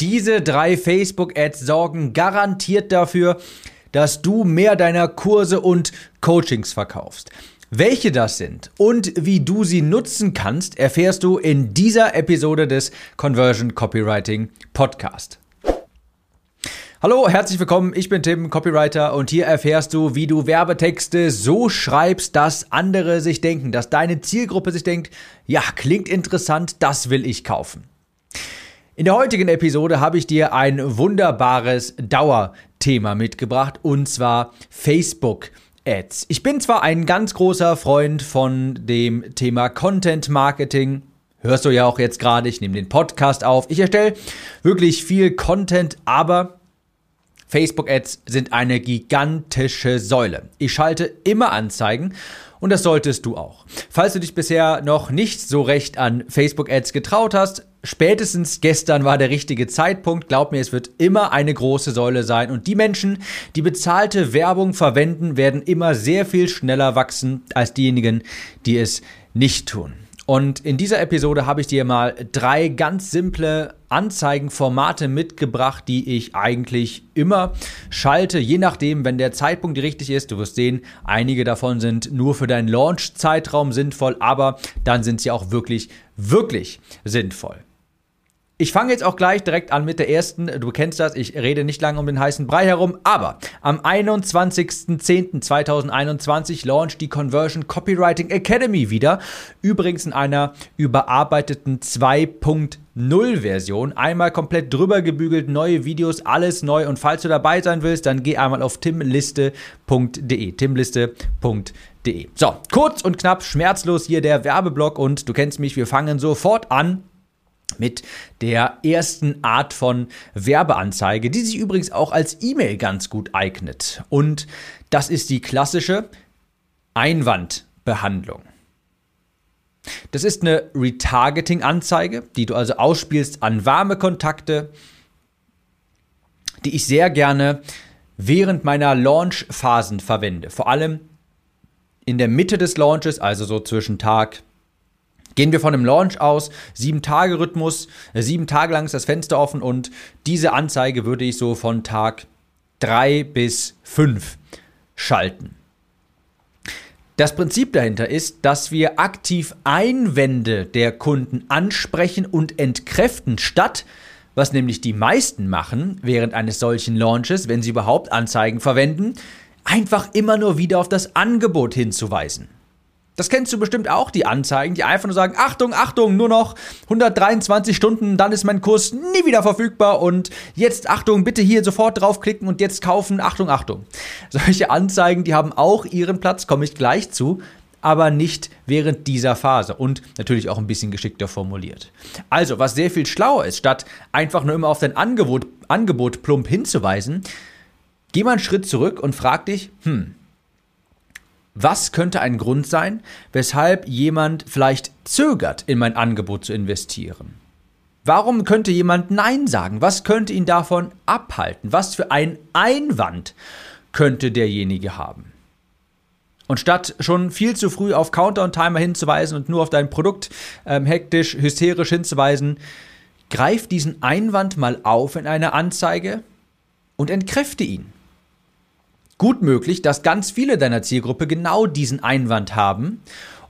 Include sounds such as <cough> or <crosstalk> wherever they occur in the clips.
Diese drei Facebook-Ads sorgen garantiert dafür, dass du mehr deiner Kurse und Coachings verkaufst. Welche das sind und wie du sie nutzen kannst, erfährst du in dieser Episode des Conversion Copywriting Podcast. Hallo, herzlich willkommen. Ich bin Tim, Copywriter und hier erfährst du, wie du Werbetexte so schreibst, dass andere sich denken, dass deine Zielgruppe sich denkt, ja, klingt interessant, das will ich kaufen. In der heutigen Episode habe ich dir ein wunderbares Dauerthema mitgebracht und zwar Facebook. Ads. Ich bin zwar ein ganz großer Freund von dem Thema Content Marketing, hörst du ja auch jetzt gerade, ich nehme den Podcast auf, ich erstelle wirklich viel Content, aber Facebook-Ads sind eine gigantische Säule. Ich schalte immer Anzeigen und das solltest du auch. Falls du dich bisher noch nicht so recht an Facebook-Ads getraut hast, Spätestens gestern war der richtige Zeitpunkt. Glaub mir, es wird immer eine große Säule sein. Und die Menschen, die bezahlte Werbung verwenden, werden immer sehr viel schneller wachsen als diejenigen, die es nicht tun. Und in dieser Episode habe ich dir mal drei ganz simple Anzeigenformate mitgebracht, die ich eigentlich immer schalte, je nachdem, wenn der Zeitpunkt richtig ist. Du wirst sehen, einige davon sind nur für deinen Launch-Zeitraum sinnvoll, aber dann sind sie auch wirklich, wirklich sinnvoll. Ich fange jetzt auch gleich direkt an mit der ersten. Du kennst das, ich rede nicht lange um den heißen Brei herum, aber am 21.10.2021 launcht die Conversion Copywriting Academy wieder. Übrigens in einer überarbeiteten 2.0 Version. Einmal komplett drüber gebügelt, neue Videos, alles neu. Und falls du dabei sein willst, dann geh einmal auf timliste.de. timliste.de. So, kurz und knapp, schmerzlos hier der Werbeblock und du kennst mich, wir fangen sofort an mit der ersten Art von Werbeanzeige, die sich übrigens auch als E-Mail ganz gut eignet. Und das ist die klassische Einwandbehandlung. Das ist eine Retargeting-Anzeige, die du also ausspielst an warme Kontakte, die ich sehr gerne während meiner Launch-Phasen verwende. Vor allem in der Mitte des Launches, also so zwischen Tag Gehen wir von einem Launch aus, sieben Tage Rhythmus, äh, sieben Tage lang ist das Fenster offen und diese Anzeige würde ich so von Tag drei bis fünf schalten. Das Prinzip dahinter ist, dass wir aktiv Einwände der Kunden ansprechen und entkräften, statt, was nämlich die meisten machen während eines solchen Launches, wenn sie überhaupt Anzeigen verwenden, einfach immer nur wieder auf das Angebot hinzuweisen. Das kennst du bestimmt auch, die Anzeigen, die einfach nur sagen, Achtung, Achtung, nur noch 123 Stunden, dann ist mein Kurs nie wieder verfügbar und jetzt, Achtung, bitte hier sofort draufklicken und jetzt kaufen, Achtung, Achtung. <laughs> Solche Anzeigen, die haben auch ihren Platz, komme ich gleich zu, aber nicht während dieser Phase und natürlich auch ein bisschen geschickter formuliert. Also, was sehr viel schlauer ist, statt einfach nur immer auf dein Angebot, Angebot plump hinzuweisen, geh mal einen Schritt zurück und frag dich, hm, was könnte ein Grund sein, weshalb jemand vielleicht zögert, in mein Angebot zu investieren? Warum könnte jemand Nein sagen? Was könnte ihn davon abhalten? Was für ein Einwand könnte derjenige haben? Und statt schon viel zu früh auf Counter und Timer hinzuweisen und nur auf dein Produkt ähm, hektisch, hysterisch hinzuweisen, greif diesen Einwand mal auf in einer Anzeige und entkräfte ihn gut möglich, dass ganz viele deiner Zielgruppe genau diesen Einwand haben.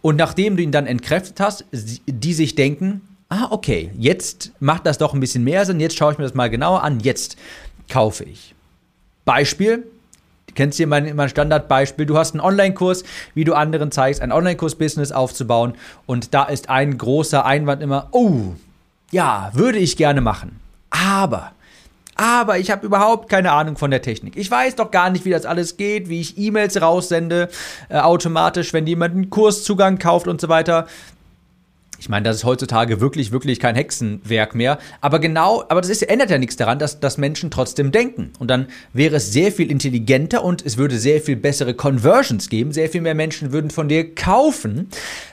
Und nachdem du ihn dann entkräftet hast, die sich denken, ah, okay, jetzt macht das doch ein bisschen mehr Sinn, jetzt schaue ich mir das mal genauer an, jetzt kaufe ich. Beispiel, du kennst hier mein, mein Standardbeispiel, du hast einen Online-Kurs, wie du anderen zeigst, ein Online-Kurs-Business aufzubauen. Und da ist ein großer Einwand immer, oh, ja, würde ich gerne machen, aber aber ich habe überhaupt keine Ahnung von der Technik. Ich weiß doch gar nicht, wie das alles geht, wie ich E-Mails raussende, äh, automatisch, wenn jemand einen Kurszugang kauft und so weiter. Ich meine, das ist heutzutage wirklich, wirklich kein Hexenwerk mehr. Aber genau, aber das ist, ändert ja nichts daran, dass, dass Menschen trotzdem denken. Und dann wäre es sehr viel intelligenter und es würde sehr viel bessere Conversions geben. Sehr viel mehr Menschen würden von dir kaufen,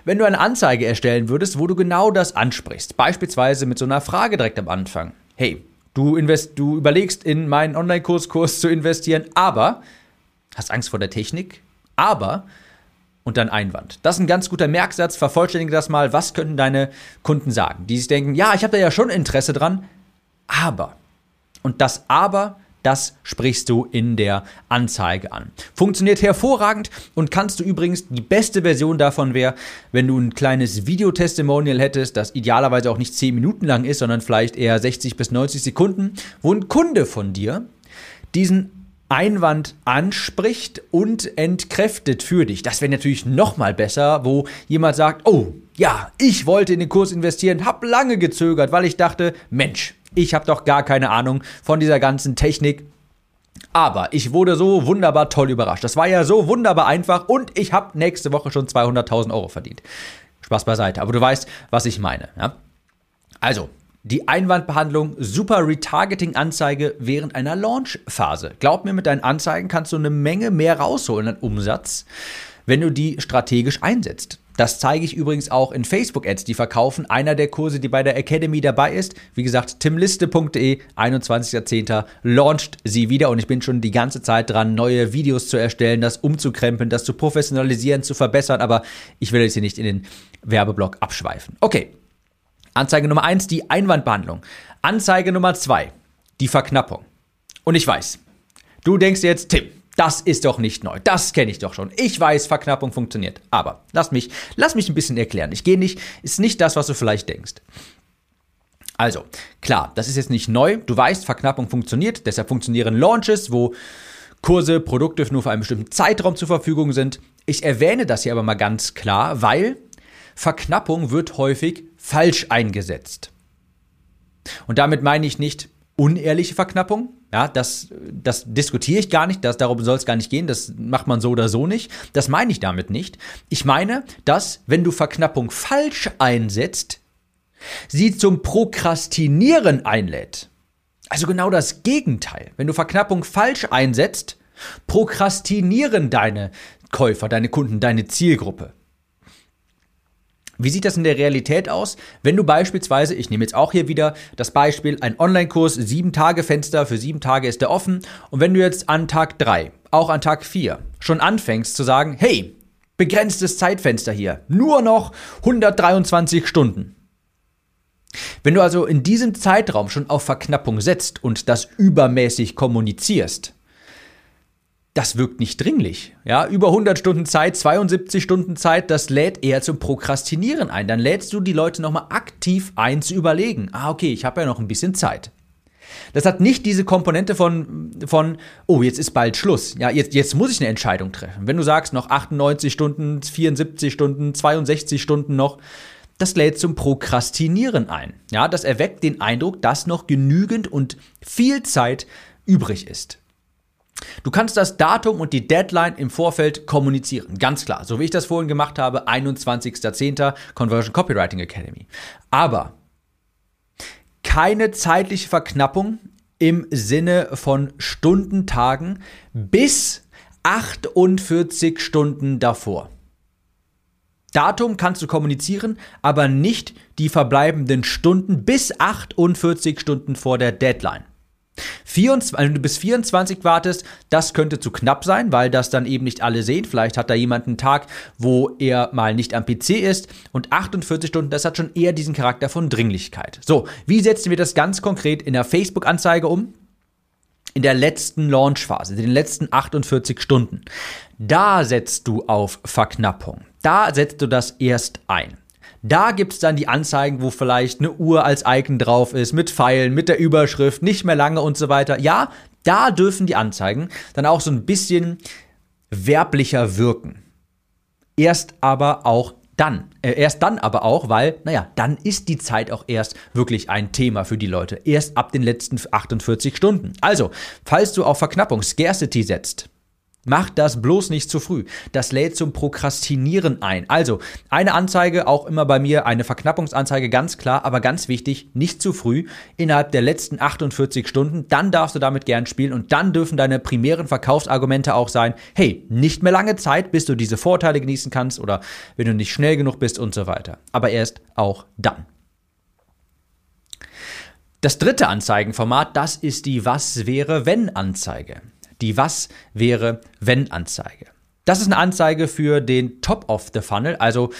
wenn du eine Anzeige erstellen würdest, wo du genau das ansprichst. Beispielsweise mit so einer Frage direkt am Anfang. Hey, Du, invest, du überlegst, in meinen Online-Kurs zu investieren, aber hast Angst vor der Technik, aber und dann Einwand. Das ist ein ganz guter Merksatz. Vervollständige das mal. Was könnten deine Kunden sagen? Die sich denken, ja, ich habe da ja schon Interesse dran, aber Und das Aber das sprichst du in der Anzeige an. Funktioniert hervorragend und kannst du übrigens, die beste Version davon wäre, wenn du ein kleines Videotestimonial hättest, das idealerweise auch nicht 10 Minuten lang ist, sondern vielleicht eher 60 bis 90 Sekunden, wo ein Kunde von dir diesen Einwand anspricht und entkräftet für dich. Das wäre natürlich noch mal besser, wo jemand sagt, oh, ja, ich wollte in den Kurs investieren, habe lange gezögert, weil ich dachte, Mensch, ich habe doch gar keine Ahnung von dieser ganzen Technik. Aber ich wurde so wunderbar toll überrascht. Das war ja so wunderbar einfach und ich habe nächste Woche schon 200.000 Euro verdient. Spaß beiseite, aber du weißt, was ich meine. Ja? Also, die Einwandbehandlung, super Retargeting-Anzeige während einer Launch-Phase. Glaub mir, mit deinen Anzeigen kannst du eine Menge mehr rausholen an Umsatz, wenn du die strategisch einsetzt. Das zeige ich übrigens auch in Facebook-Ads, die verkaufen. Einer der Kurse, die bei der Academy dabei ist, wie gesagt, timliste.de, 21.10. launcht sie wieder und ich bin schon die ganze Zeit dran, neue Videos zu erstellen, das umzukrempeln, das zu professionalisieren, zu verbessern, aber ich will jetzt hier nicht in den Werbeblock abschweifen. Okay. Anzeige Nummer 1, die Einwandbehandlung. Anzeige Nummer 2, die Verknappung. Und ich weiß, du denkst jetzt, Tim, das ist doch nicht neu. Das kenne ich doch schon. Ich weiß, Verknappung funktioniert. Aber lass mich, lass mich ein bisschen erklären. Ich gehe nicht, ist nicht das, was du vielleicht denkst. Also, klar, das ist jetzt nicht neu. Du weißt, Verknappung funktioniert. Deshalb funktionieren Launches, wo Kurse, Produkte nur für einen bestimmten Zeitraum zur Verfügung sind. Ich erwähne das hier aber mal ganz klar, weil Verknappung wird häufig falsch eingesetzt. Und damit meine ich nicht unehrliche Verknappung, ja, das, das diskutiere ich gar nicht, das, darum soll es gar nicht gehen, das macht man so oder so nicht. Das meine ich damit nicht. Ich meine, dass, wenn du Verknappung falsch einsetzt, sie zum Prokrastinieren einlädt. Also genau das Gegenteil. Wenn du Verknappung falsch einsetzt, prokrastinieren deine Käufer, deine Kunden, deine Zielgruppe. Wie sieht das in der Realität aus? Wenn du beispielsweise, ich nehme jetzt auch hier wieder das Beispiel, ein Online-Kurs, sieben Tage Fenster, für sieben Tage ist der offen. Und wenn du jetzt an Tag drei, auch an Tag vier, schon anfängst zu sagen, hey, begrenztes Zeitfenster hier, nur noch 123 Stunden. Wenn du also in diesem Zeitraum schon auf Verknappung setzt und das übermäßig kommunizierst, das wirkt nicht dringlich. Ja, über 100 Stunden Zeit, 72 Stunden Zeit, das lädt eher zum Prokrastinieren ein. Dann lädst du die Leute nochmal aktiv ein zu überlegen. Ah, okay, ich habe ja noch ein bisschen Zeit. Das hat nicht diese Komponente von, von oh, jetzt ist bald Schluss. Ja, jetzt, jetzt muss ich eine Entscheidung treffen. Wenn du sagst, noch 98 Stunden, 74 Stunden, 62 Stunden noch, das lädt zum Prokrastinieren ein. Ja, das erweckt den Eindruck, dass noch genügend und viel Zeit übrig ist. Du kannst das Datum und die Deadline im Vorfeld kommunizieren. Ganz klar. So wie ich das vorhin gemacht habe, 21.10. Conversion Copywriting Academy. Aber keine zeitliche Verknappung im Sinne von Stundentagen bis 48 Stunden davor. Datum kannst du kommunizieren, aber nicht die verbleibenden Stunden bis 48 Stunden vor der Deadline. 24, wenn du bis 24 wartest, das könnte zu knapp sein, weil das dann eben nicht alle sehen. Vielleicht hat da jemand einen Tag, wo er mal nicht am PC ist. Und 48 Stunden, das hat schon eher diesen Charakter von Dringlichkeit. So, wie setzen wir das ganz konkret in der Facebook-Anzeige um? In der letzten Launchphase, in den letzten 48 Stunden. Da setzt du auf Verknappung. Da setzt du das erst ein. Da gibt es dann die Anzeigen, wo vielleicht eine Uhr als Icon drauf ist, mit Pfeilen, mit der Überschrift, nicht mehr lange und so weiter. Ja, da dürfen die Anzeigen dann auch so ein bisschen werblicher wirken. Erst aber auch dann. Äh, erst dann aber auch, weil, naja, dann ist die Zeit auch erst wirklich ein Thema für die Leute. Erst ab den letzten 48 Stunden. Also, falls du auf Verknappung, Scarcity setzt, Mach das bloß nicht zu früh. Das lädt zum Prokrastinieren ein. Also, eine Anzeige, auch immer bei mir, eine Verknappungsanzeige, ganz klar, aber ganz wichtig, nicht zu früh, innerhalb der letzten 48 Stunden, dann darfst du damit gern spielen und dann dürfen deine primären Verkaufsargumente auch sein, hey, nicht mehr lange Zeit, bis du diese Vorteile genießen kannst oder wenn du nicht schnell genug bist und so weiter. Aber erst auch dann. Das dritte Anzeigenformat, das ist die Was wäre wenn Anzeige die Was wäre wenn Anzeige. Das ist eine Anzeige für den Top of the Funnel, also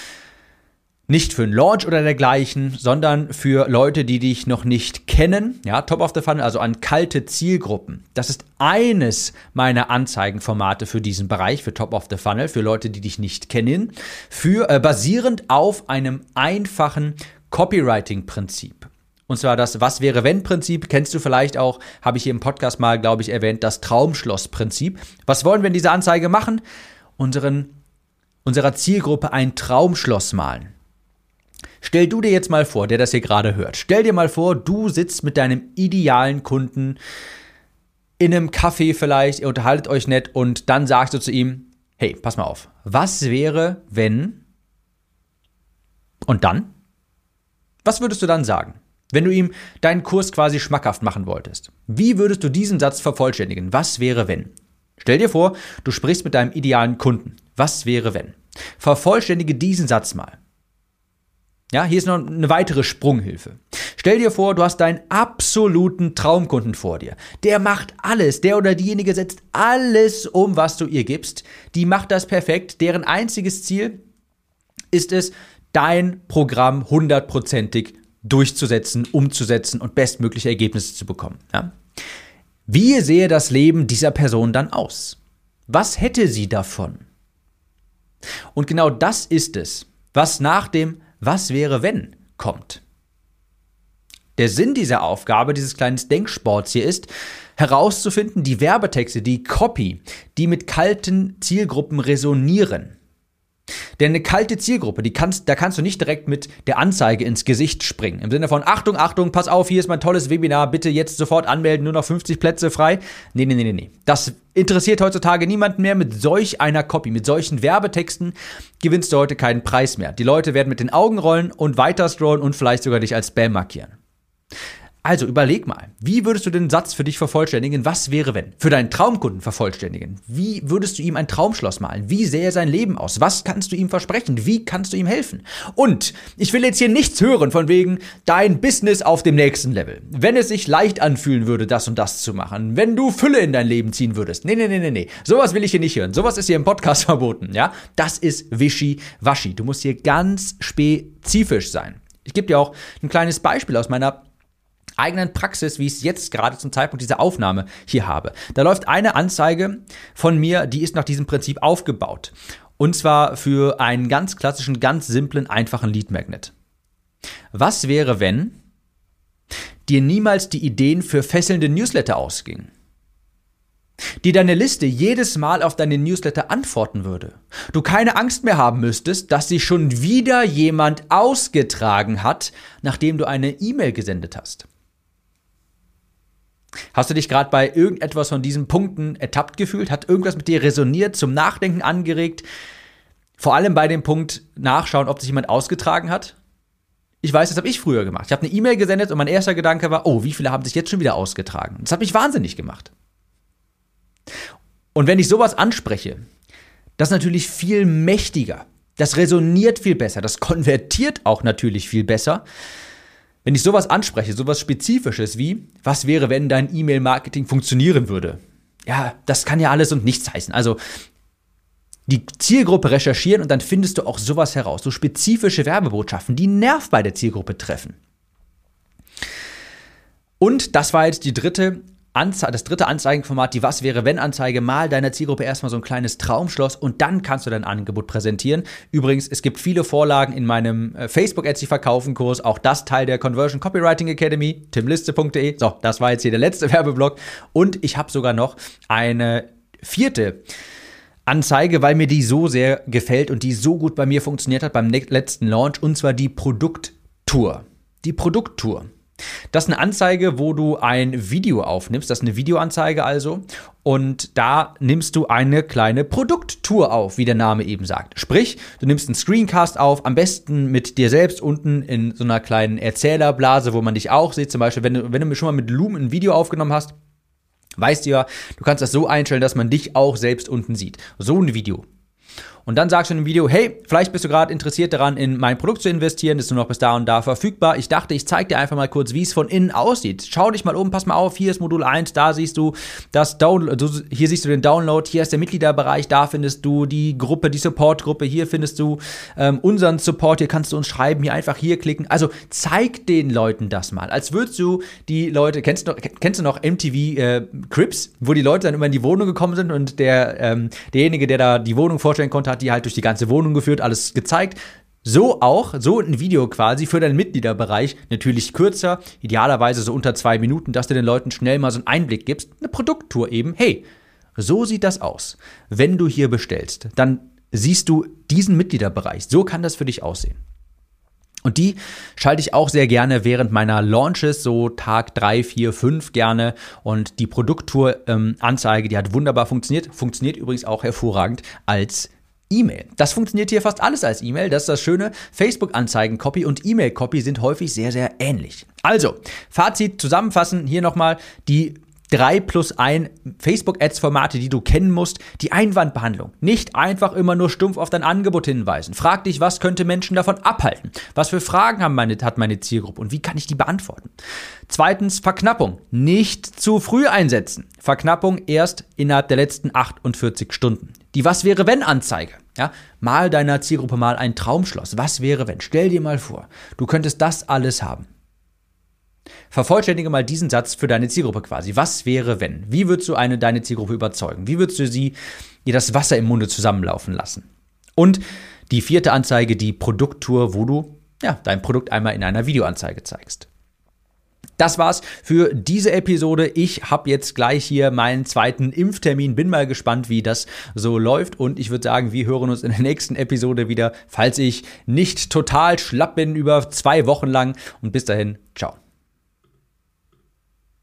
nicht für einen Launch oder dergleichen, sondern für Leute, die dich noch nicht kennen. Ja, Top of the Funnel, also an kalte Zielgruppen. Das ist eines meiner Anzeigenformate für diesen Bereich, für Top of the Funnel, für Leute, die dich nicht kennen, für äh, basierend auf einem einfachen Copywriting-Prinzip. Und zwar das Was wäre wenn Prinzip, kennst du vielleicht auch, habe ich hier im Podcast mal, glaube ich, erwähnt, das Traumschloss-Prinzip. Was wollen wir in dieser Anzeige machen? Unseren, unserer Zielgruppe ein Traumschloss malen. Stell du dir jetzt mal vor, der das hier gerade hört, stell dir mal vor, du sitzt mit deinem idealen Kunden in einem Café vielleicht, ihr unterhaltet euch nett und dann sagst du zu ihm, hey, pass mal auf, was wäre, wenn und dann? Was würdest du dann sagen? Wenn du ihm deinen Kurs quasi schmackhaft machen wolltest, wie würdest du diesen Satz vervollständigen? Was wäre, wenn? Stell dir vor, du sprichst mit deinem idealen Kunden. Was wäre, wenn? Vervollständige diesen Satz mal. Ja, hier ist noch eine weitere Sprunghilfe. Stell dir vor, du hast deinen absoluten Traumkunden vor dir. Der macht alles, der oder diejenige setzt alles um, was du ihr gibst. Die macht das perfekt. Deren einziges Ziel ist es, dein Programm hundertprozentig durchzusetzen, umzusetzen und bestmögliche Ergebnisse zu bekommen. Ja? Wie sehe das Leben dieser Person dann aus? Was hätte sie davon? Und genau das ist es, was nach dem was wäre wenn kommt. Der Sinn dieser Aufgabe, dieses kleinen Denksports hier ist, herauszufinden, die Werbetexte, die Copy, die mit kalten Zielgruppen resonieren, denn eine kalte Zielgruppe, die kannst, da kannst du nicht direkt mit der Anzeige ins Gesicht springen. Im Sinne von Achtung, Achtung, pass auf, hier ist mein tolles Webinar, bitte jetzt sofort anmelden, nur noch 50 Plätze frei. Nee, nee, nee, nee, nee. Das interessiert heutzutage niemanden mehr. Mit solch einer Copy, mit solchen Werbetexten gewinnst du heute keinen Preis mehr. Die Leute werden mit den Augen rollen und weiter scrollen und vielleicht sogar dich als Spam markieren. Also überleg mal, wie würdest du den Satz für dich vervollständigen? Was wäre, wenn? Für deinen Traumkunden vervollständigen? Wie würdest du ihm ein Traumschloss malen? Wie sähe sein Leben aus? Was kannst du ihm versprechen? Wie kannst du ihm helfen? Und ich will jetzt hier nichts hören von wegen dein Business auf dem nächsten Level. Wenn es sich leicht anfühlen würde, das und das zu machen, wenn du Fülle in dein Leben ziehen würdest. Nee, nee, nee, nee, nee. Sowas will ich hier nicht hören. Sowas ist hier im Podcast <laughs> verboten, ja? Das ist wischi-waschi. Du musst hier ganz spezifisch sein. Ich gebe dir auch ein kleines Beispiel aus meiner eigenen Praxis, wie ich es jetzt gerade zum Zeitpunkt dieser Aufnahme hier habe. Da läuft eine Anzeige von mir, die ist nach diesem Prinzip aufgebaut. Und zwar für einen ganz klassischen, ganz simplen, einfachen Lead Magnet. Was wäre, wenn dir niemals die Ideen für fesselnde Newsletter ausgingen? die deine Liste jedes Mal auf deine Newsletter antworten würde. Du keine Angst mehr haben müsstest, dass sich schon wieder jemand ausgetragen hat, nachdem du eine E-Mail gesendet hast. Hast du dich gerade bei irgendetwas von diesen Punkten ertappt gefühlt? Hat irgendwas mit dir resoniert, zum Nachdenken angeregt? Vor allem bei dem Punkt nachschauen, ob sich jemand ausgetragen hat? Ich weiß, das habe ich früher gemacht. Ich habe eine E-Mail gesendet und mein erster Gedanke war, oh, wie viele haben sich jetzt schon wieder ausgetragen? Das hat mich wahnsinnig gemacht. Und wenn ich sowas anspreche, das ist natürlich viel mächtiger. Das resoniert viel besser. Das konvertiert auch natürlich viel besser, wenn ich sowas anspreche, sowas Spezifisches wie, was wäre, wenn dein E-Mail-Marketing funktionieren würde? Ja, das kann ja alles und nichts heißen. Also die Zielgruppe recherchieren und dann findest du auch sowas heraus. So spezifische Werbebotschaften, die Nerv bei der Zielgruppe treffen. Und das war jetzt die dritte Anze das dritte Anzeigenformat, die Was wäre wenn Anzeige, mal deiner Zielgruppe erstmal so ein kleines Traumschloss und dann kannst du dein Angebot präsentieren. Übrigens, es gibt viele Vorlagen in meinem äh, Facebook Etsy Verkaufen Kurs, auch das Teil der Conversion Copywriting Academy, timliste.de. So, das war jetzt hier der letzte <laughs> Werbeblock und ich habe sogar noch eine vierte Anzeige, weil mir die so sehr gefällt und die so gut bei mir funktioniert hat beim letzten Launch und zwar die Produkttour. Die Produkttour. Das ist eine Anzeige, wo du ein Video aufnimmst. Das ist eine Videoanzeige also. Und da nimmst du eine kleine Produkttour auf, wie der Name eben sagt. Sprich, du nimmst einen Screencast auf, am besten mit dir selbst unten in so einer kleinen Erzählerblase, wo man dich auch sieht. Zum Beispiel, wenn du, wenn du schon mal mit Loom ein Video aufgenommen hast, weißt du ja, du kannst das so einstellen, dass man dich auch selbst unten sieht. So ein Video. Und dann sagst du in dem Video, hey, vielleicht bist du gerade interessiert daran, in mein Produkt zu investieren, ist nur noch bis da und da verfügbar. Ich dachte, ich zeige dir einfach mal kurz, wie es von innen aussieht. Schau dich mal um, pass mal auf, hier ist Modul 1, da siehst du das Download, hier siehst du den Download, hier ist der Mitgliederbereich, da findest du die Gruppe, die Support-Gruppe, hier findest du ähm, unseren Support, hier kannst du uns schreiben, hier einfach hier klicken. Also zeig den Leuten das mal, als würdest du die Leute, kennst du, kennst du noch MTV äh, Crips, wo die Leute dann immer in die Wohnung gekommen sind und der, ähm, derjenige, der da die Wohnung vorstellen konnte, hat die halt durch die ganze Wohnung geführt, alles gezeigt. So auch, so ein Video quasi für deinen Mitgliederbereich, natürlich kürzer, idealerweise so unter zwei Minuten, dass du den Leuten schnell mal so einen Einblick gibst. Eine Produkttour eben. Hey, so sieht das aus. Wenn du hier bestellst, dann siehst du diesen Mitgliederbereich. So kann das für dich aussehen. Und die schalte ich auch sehr gerne während meiner Launches, so Tag 3, 4, 5 gerne. Und die Produkttour-Anzeige, ähm, die hat wunderbar funktioniert. Funktioniert übrigens auch hervorragend als E-Mail. Das funktioniert hier fast alles als E-Mail. Das ist das Schöne. Facebook-Anzeigen-Copy und E-Mail-Copy sind häufig sehr, sehr ähnlich. Also, Fazit zusammenfassen. Hier nochmal die drei plus ein Facebook-Ads-Formate, die du kennen musst. Die Einwandbehandlung. Nicht einfach immer nur stumpf auf dein Angebot hinweisen. Frag dich, was könnte Menschen davon abhalten? Was für Fragen haben meine, hat meine Zielgruppe und wie kann ich die beantworten? Zweitens, Verknappung. Nicht zu früh einsetzen. Verknappung erst innerhalb der letzten 48 Stunden. Die Was wäre wenn Anzeige. Ja, mal deiner Zielgruppe mal ein Traumschloss. Was wäre wenn? Stell dir mal vor, du könntest das alles haben. Vervollständige mal diesen Satz für deine Zielgruppe quasi. Was wäre wenn? Wie würdest du eine deine Zielgruppe überzeugen? Wie würdest du sie ihr das Wasser im Munde zusammenlaufen lassen? Und die vierte Anzeige, die Produkttour, wo du ja, dein Produkt einmal in einer Videoanzeige zeigst. Das war's für diese Episode. Ich habe jetzt gleich hier meinen zweiten Impftermin. Bin mal gespannt, wie das so läuft. Und ich würde sagen, wir hören uns in der nächsten Episode wieder, falls ich nicht total schlapp bin über zwei Wochen lang. Und bis dahin, ciao.